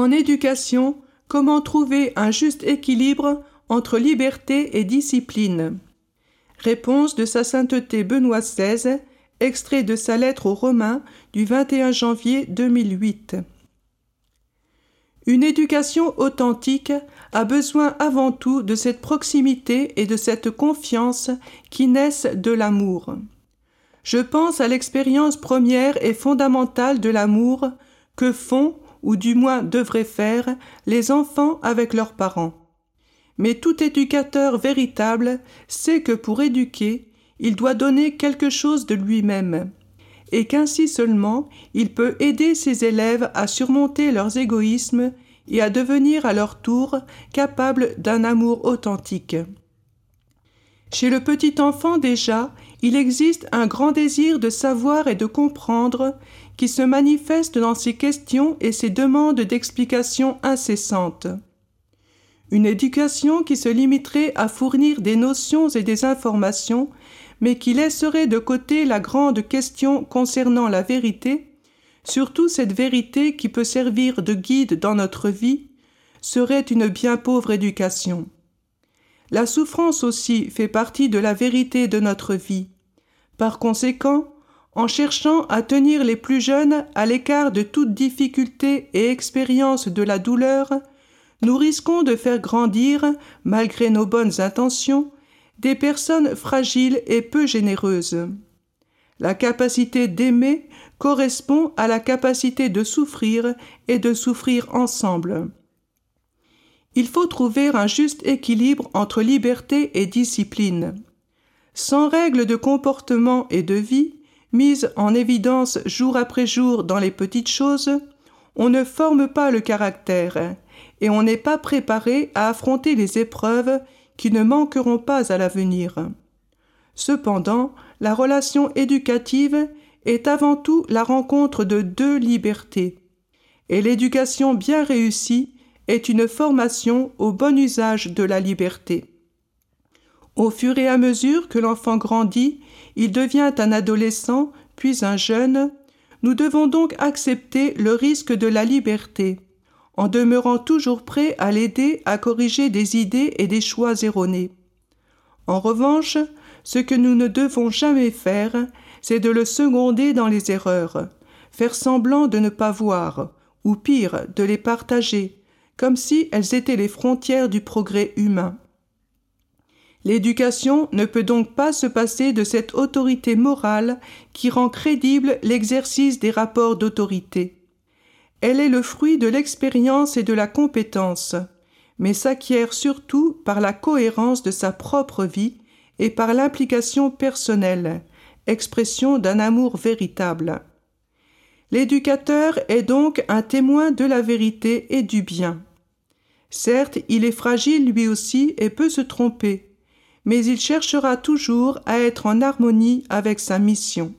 En éducation, comment trouver un juste équilibre entre liberté et discipline Réponse de Sa Sainteté Benoît XVI, extrait de sa lettre aux Romains du 21 janvier 2008. Une éducation authentique a besoin avant tout de cette proximité et de cette confiance qui naissent de l'amour. Je pense à l'expérience première et fondamentale de l'amour que font, ou du moins devraient faire, les enfants avec leurs parents. Mais tout éducateur véritable sait que pour éduquer, il doit donner quelque chose de lui-même, et qu'ainsi seulement il peut aider ses élèves à surmonter leurs égoïsmes et à devenir à leur tour capables d'un amour authentique. Chez le petit enfant déjà, il existe un grand désir de savoir et de comprendre qui se manifeste dans ses questions et ses demandes d'explications incessantes. Une éducation qui se limiterait à fournir des notions et des informations, mais qui laisserait de côté la grande question concernant la vérité, surtout cette vérité qui peut servir de guide dans notre vie, serait une bien pauvre éducation. La souffrance aussi fait partie de la vérité de notre vie. Par conséquent, en cherchant à tenir les plus jeunes à l'écart de toute difficulté et expérience de la douleur, nous risquons de faire grandir, malgré nos bonnes intentions, des personnes fragiles et peu généreuses. La capacité d'aimer correspond à la capacité de souffrir et de souffrir ensemble. Il faut trouver un juste équilibre entre liberté et discipline. Sans règles de comportement et de vie, mises en évidence jour après jour dans les petites choses, on ne forme pas le caractère, et on n'est pas préparé à affronter les épreuves qui ne manqueront pas à l'avenir. Cependant, la relation éducative est avant tout la rencontre de deux libertés, et l'éducation bien réussie est une formation au bon usage de la liberté. Au fur et à mesure que l'enfant grandit, il devient un adolescent, puis un jeune, nous devons donc accepter le risque de la liberté, en demeurant toujours prêt à l'aider à corriger des idées et des choix erronés. En revanche, ce que nous ne devons jamais faire, c'est de le seconder dans les erreurs, faire semblant de ne pas voir, ou pire, de les partager, comme si elles étaient les frontières du progrès humain. L'éducation ne peut donc pas se passer de cette autorité morale qui rend crédible l'exercice des rapports d'autorité. Elle est le fruit de l'expérience et de la compétence, mais s'acquiert surtout par la cohérence de sa propre vie et par l'implication personnelle, expression d'un amour véritable. L'éducateur est donc un témoin de la vérité et du bien. Certes, il est fragile lui aussi et peut se tromper, mais il cherchera toujours à être en harmonie avec sa mission.